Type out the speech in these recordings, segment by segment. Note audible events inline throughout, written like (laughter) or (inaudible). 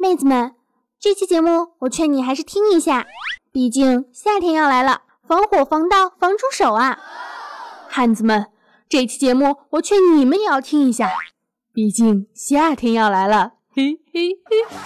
妹子们，这期节目我劝你还是听一下，毕竟夏天要来了，防火防盗防出手啊！汉子们，这期节目我劝你们也要听一下，毕竟夏天要来了，嘿嘿嘿！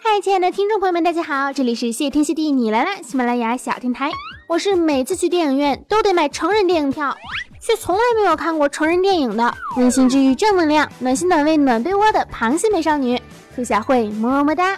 嗨，亲爱的听众朋友们，大家好，这里是谢天谢地你来了喜马拉雅小天台，我是每次去电影院都得买成人电影票。却从来没有看过成人电影的温馨治愈、正能量、暖心暖胃暖被窝的螃蟹美少女兔小慧，么么哒！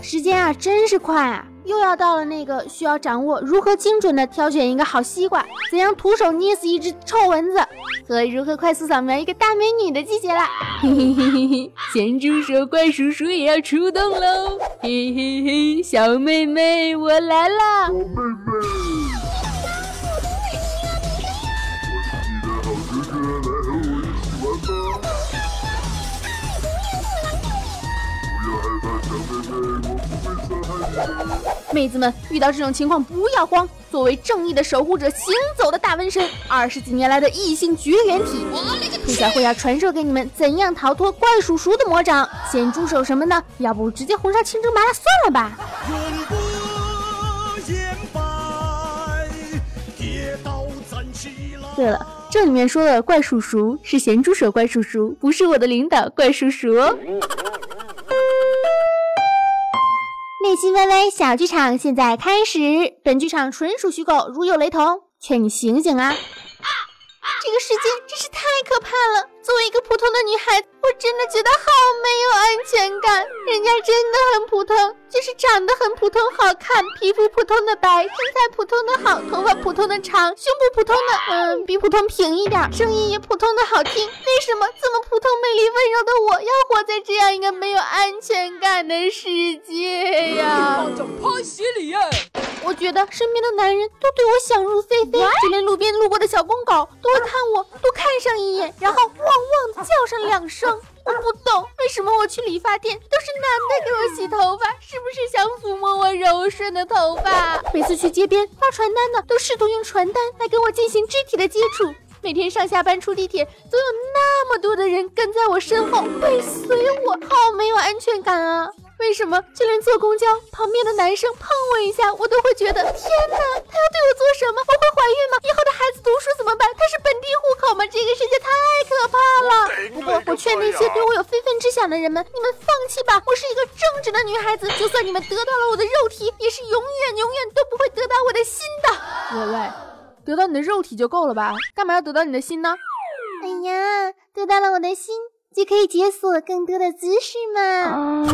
时间啊，真是快啊！又要到了那个需要掌握如何精准的挑选一个好西瓜，怎样徒手捏死一只臭蚊子，和如何快速扫描一个大美女的季节啦。嘿嘿嘿嘿嘿，咸猪手怪叔叔也要出动喽！(laughs) 嘿嘿嘿，小妹妹我来啦！小妹妹。妹子们，遇到这种情况不要慌。作为正义的守护者，行走的大纹身，二十几年来的异性绝缘体，兔小慧要传授给你们怎样逃脱怪叔叔的魔掌。咸猪手什么的，要不直接红烧清蒸麻辣算了吧。对了，这里面说的怪叔叔是咸猪手怪叔叔，不是我的领导怪叔叔哦。内心歪歪小剧场现在开始，本剧场纯属虚构，如有雷同，劝你醒醒啊！这个世界真是太可怕了。作为一个普通的女孩，我真的觉得好没有安全感。人家真的很普通，就是长得很普通，好看，皮肤普通的白，身材普通的好，头发普通的长，胸部普通的嗯比普通平一点，声音也普通的好听。为什么这么普通、美丽、温柔的我要活在这样一个没有安全感的世界呀？我觉得身边的男人都对我想入非非，就连路边路过的小公狗都会看我，多看上一眼，(laughs) 然后汪汪的叫上两声。(laughs) 我不懂为什么我去理发店都是男的给我洗头发，(laughs) 是不是想抚摸我柔顺的头发？每次去街边发传单的都试图用传单来跟我进行肢体的接触。每天上下班出地铁，总有那么多的人跟在我身后尾随我，好没有安全感啊！为什么就连坐公交旁边的男生碰我一下，我都会觉得天哪，他要对我做什么？我会怀孕吗？以后的孩子读书怎么办？他是本地户口吗？这个世界太可怕了。不过我劝那些对我有非分之想的人们，你们放弃吧，我是一个正直的女孩子，就算你们得到了我的肉体，也是永远永远都不会得到我的心的。喂喂，得到你的肉体就够了吧？干嘛要得到你的心呢？哎呀，得到了我的心。就可以解锁更多的姿势吗？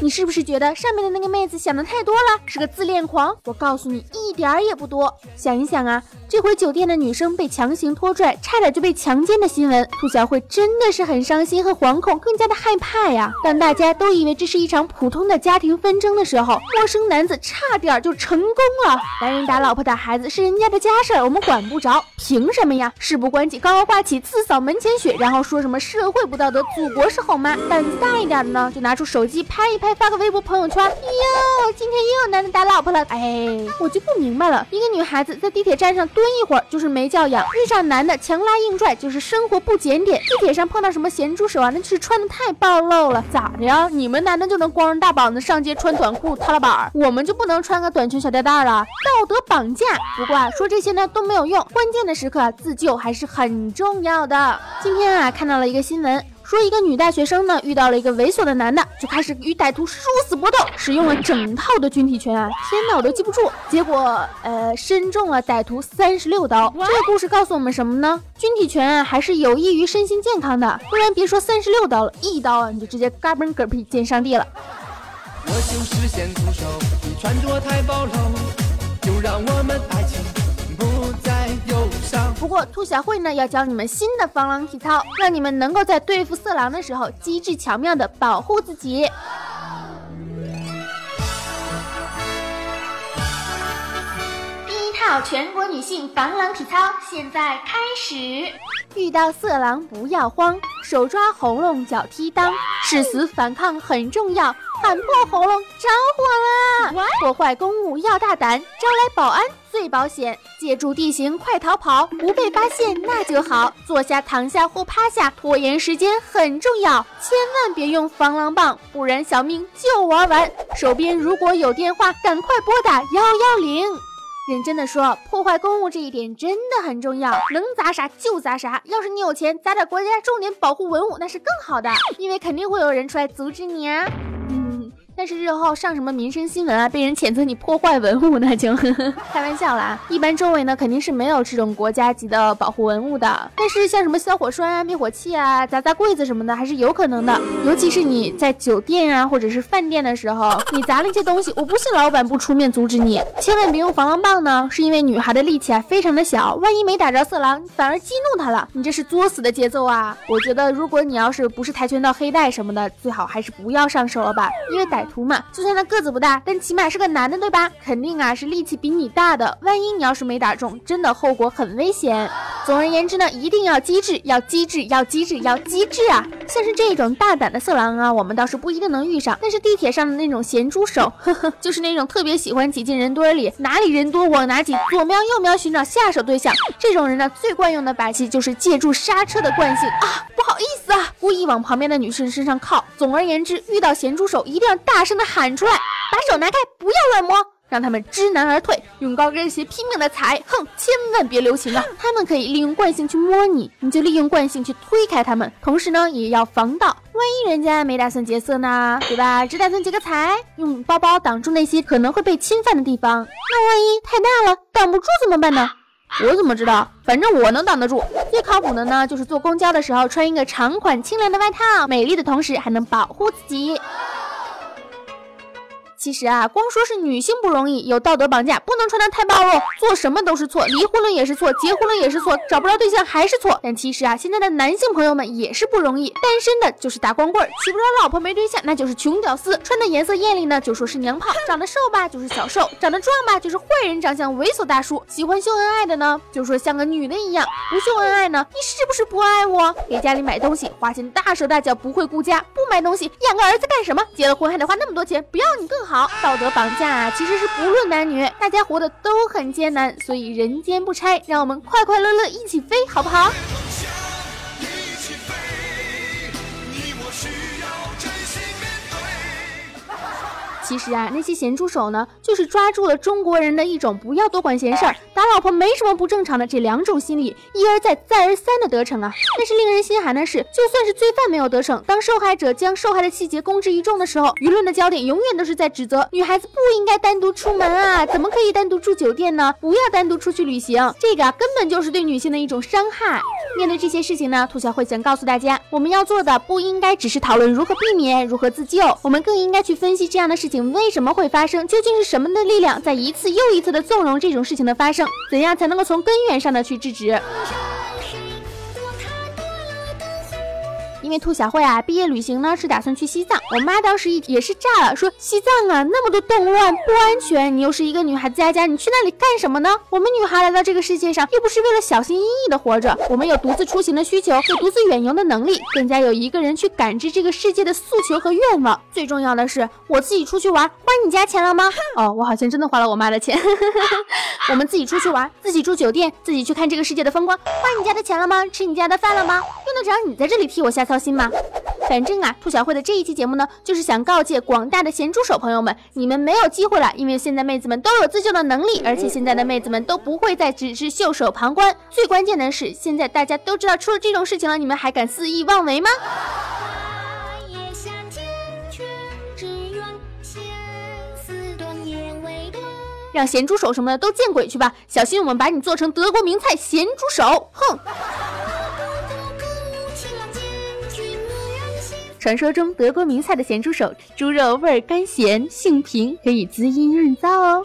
你是不是觉得上面的那个妹子想的太多了，是个自恋狂？我告诉你，一点儿也不多。想一想啊，这回酒店的女生被强行拖拽，差点就被强奸的新闻，兔小慧真的是很伤心和惶恐，更加的害怕呀。当大家都以为这是一场普通的家庭纷争的时候，陌生男子差点就成功了。男人打老婆打孩子是人家的家事儿，我们管不着，凭什么呀？事不关己高高挂起，自扫门前雪，然后说什么社会不道德，祖国是后妈。胆子大一点的呢，就拿出手机拍一拍。发个微博朋友圈，哟，今天又有男的打老婆了，哎，我就不明白了，一个女孩子在地铁站上蹲一会儿就是没教养，遇上男的强拉硬拽就是生活不检点，地铁上碰到什么咸猪手啊，那是穿的太暴露了，咋的呀？你们男的就能光着大膀子上街穿短裤踏拉板，我们就不能穿个短裙小吊带了？道德绑架。不过啊，说这些呢都没有用，关键的时刻自救还是很重要的。今天啊看到了一个新闻。说一个女大学生呢遇到了一个猥琐的男的，就开始与歹徒殊死搏斗，使用了整套的军体拳啊！天哪，我都记不住。结果呃，身中了歹徒三十六刀。这个故事告诉我们什么呢？军体拳啊，还是有益于身心健康的。不然别说三十六刀了，一刀啊你就直接嘎嘣嗝屁见上帝了。我就是咸猪手，你穿着太暴露，就让我兔小慧呢，要教你们新的防狼体操，让你们能够在对付色狼的时候，机智巧妙的保护自己。第一套全国女性防狼体操，现在开始。遇到色狼不要慌，手抓喉咙脚踢裆，誓死反抗很重要，喊破喉咙着火了。破坏公物要大胆，招来保安最保险，借助地形快逃跑，不被发现那就好。坐下躺下或趴下，拖延时间很重要，千万别用防狼棒，不然小命就玩完。手边如果有电话，赶快拨打幺幺零。认真的说，破坏公物这一点真的很重要，能砸啥就砸啥。要是你有钱，砸点国家重点保护文物，那是更好的，因为肯定会有人出来阻止你啊。但是日后上什么民生新闻啊，被人谴责你破坏文物，那就呵呵 (laughs) 开玩笑啦。一般周围呢肯定是没有这种国家级的保护文物的。但是像什么消火栓啊、灭火器啊、砸砸柜子什么的，还是有可能的。尤其是你在酒店啊或者是饭店的时候，你砸了一些东西，我不信老板不出面阻止你。千万别用防狼棒呢，是因为女孩的力气啊非常的小，万一没打着色狼，反而激怒他了，你这是作死的节奏啊！我觉得如果你要是不是跆拳道黑带什么的，最好还是不要上手了吧，因为图嘛，就算他个子不大，但起码是个男的，对吧？肯定啊是力气比你大的。万一你要是没打中，真的后果很危险。总而言之呢，一定要机智，要机智，要机智，要机智啊！像是这种大胆的色狼啊，我们倒是不一定能遇上。但是地铁上的那种咸猪手，呵呵，就是那种特别喜欢挤进人堆里，哪里人多往哪挤，左瞄右瞄寻找下手对象。这种人呢，最惯用的把戏就是借助刹车的惯性啊，不好意思啊，故意往旁边的女生身上靠。总而言之，遇到咸猪手一定要大。大声的喊出来，把手拿开，不要乱摸，让他们知难而退，用高跟鞋拼命的踩，哼，千万别留情啊！他们可以利用惯性去摸你，你就利用惯性去推开他们，同时呢，也要防盗，万一人家没打算劫色呢，对吧？只打算劫个财，用包包挡住那些可能会被侵犯的地方，那万一太大了，挡不住怎么办呢？我怎么知道？反正我能挡得住。最靠谱的呢，就是坐公交的时候穿一个长款清凉的外套，美丽的同时还能保护自己。其实啊，光说是女性不容易，有道德绑架，不能穿的太暴露，做什么都是错，离婚了也是错，结婚了也是错，找不着对象还是错。但其实啊，现在的男性朋友们也是不容易，单身的就是大光棍，娶不着老婆没对象，那就是穷屌丝。穿的颜色艳丽呢，就说是娘炮；长得瘦吧，就是小瘦；长得壮吧，就是坏人长相，猥琐大叔。喜欢秀恩爱的呢，就说像个女的一样；不秀恩爱呢，你是不是不爱我？给家里买东西花钱大手大脚，不会顾家；不买东西养个儿子干什么？结了婚还得花那么多钱，不要你更好。(laughs) 好，道德绑架啊，其实是不论男女，大家活的都很艰难，所以人间不拆，让我们快快乐乐一起飞，好不好？其实啊，那些咸猪手呢，就是抓住了中国人的一种不要多管闲事儿，打老婆没什么不正常的这两种心理，一而再，再而三的得逞啊。但是令人心寒的是，就算是罪犯没有得逞，当受害者将受害的细节公之于众的时候，舆论的焦点永远都是在指责女孩子不应该单独出门啊，怎么可以单独住酒店呢？不要单独出去旅行，这个啊根本就是对女性的一种伤害。面对这些事情呢，兔小慧想告诉大家，我们要做的不应该只是讨论如何避免、如何自救，我们更应该去分析这样的事情。为什么会发生？究竟是什么的力量在一次又一次的纵容这种事情的发生？怎样才能够从根源上的去制止？因为兔小慧啊，毕业旅行呢是打算去西藏。我妈当时一也是炸了，说西藏啊那么多动乱不安全，你又是一个女孩子家家，你去那里干什么呢？我们女孩来到这个世界上，又不是为了小心翼翼的活着，我们有独自出行的需求，有独自远游的能力，更加有一个人去感知这个世界的诉求和愿望。最重要的是，我自己出去玩，花你家钱了吗？哦，我好像真的花了我妈的钱。(laughs) 我们自己出去玩，自己住酒店，自己去看这个世界的风光，花你家的钱了吗？吃你家的饭了吗？用得着你在这里替我瞎？操心吗？反正啊，兔小慧的这一期节目呢，就是想告诫广大的咸猪手朋友们，你们没有机会了，因为现在妹子们都有自救的能力，而且现在的妹子们都不会再只是袖手旁观。最关键的是，现在大家都知道出了这种事情了，你们还敢肆意妄为吗？让咸猪手什么的都见鬼去吧！小心我们把你做成德国名菜咸猪手！哼！传说中德国名菜的咸猪手，猪肉味儿甘咸，性平，可以滋阴润燥哦。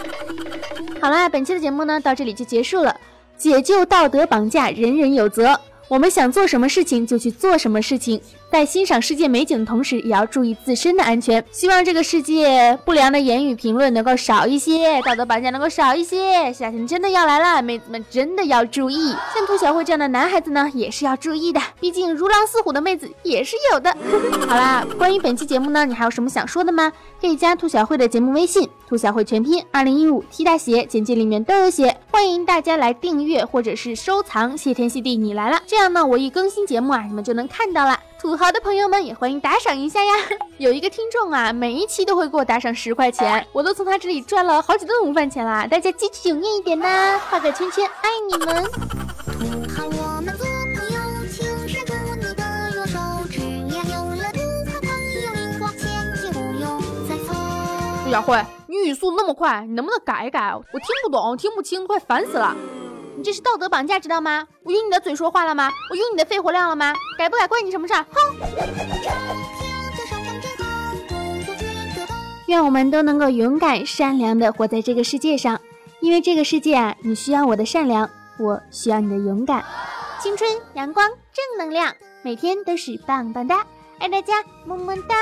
(laughs) 好啦，本期的节目呢到这里就结束了。解救道德绑架，人人有责。我们想做什么事情就去做什么事情。在欣赏世界美景的同时，也要注意自身的安全。希望这个世界不良的言语评论能够少一些，道德绑架能够少一些。夏天真的要来了，妹子们真的要注意。像兔小慧这样的男孩子呢，也是要注意的，毕竟如狼似虎的妹子也是有的。(laughs) 好啦，关于本期节目呢，你还有什么想说的吗？可以加兔小慧的节目微信，兔小慧全拼二零一五 T 大写，简介里面都有写。欢迎大家来订阅或者是收藏，谢天谢地你来了，这样呢，我一更新节目啊，你们就能看到了。土豪的朋友们也欢迎打赏一下呀！(laughs) 有一个听众啊，每一期都会给我打赏十块钱，我都从他这里赚了好几顿午饭钱啦！大家积极踊跃一点呐，画个圈圈，爱你们！陆小慧，你语速那么快，你能不能改一改？我听不懂，听不清，快烦死了！你这是道德绑架，知道吗？我用你的嘴说话了吗？我用你的肺活量了吗？改不改关你什么事儿？哼！愿我们都能够勇敢、善良的活在这个世界上，因为这个世界啊，你需要我的善良，我需要你的勇敢。青春、阳光、正能量，每天都是棒棒哒！爱大家，么么哒！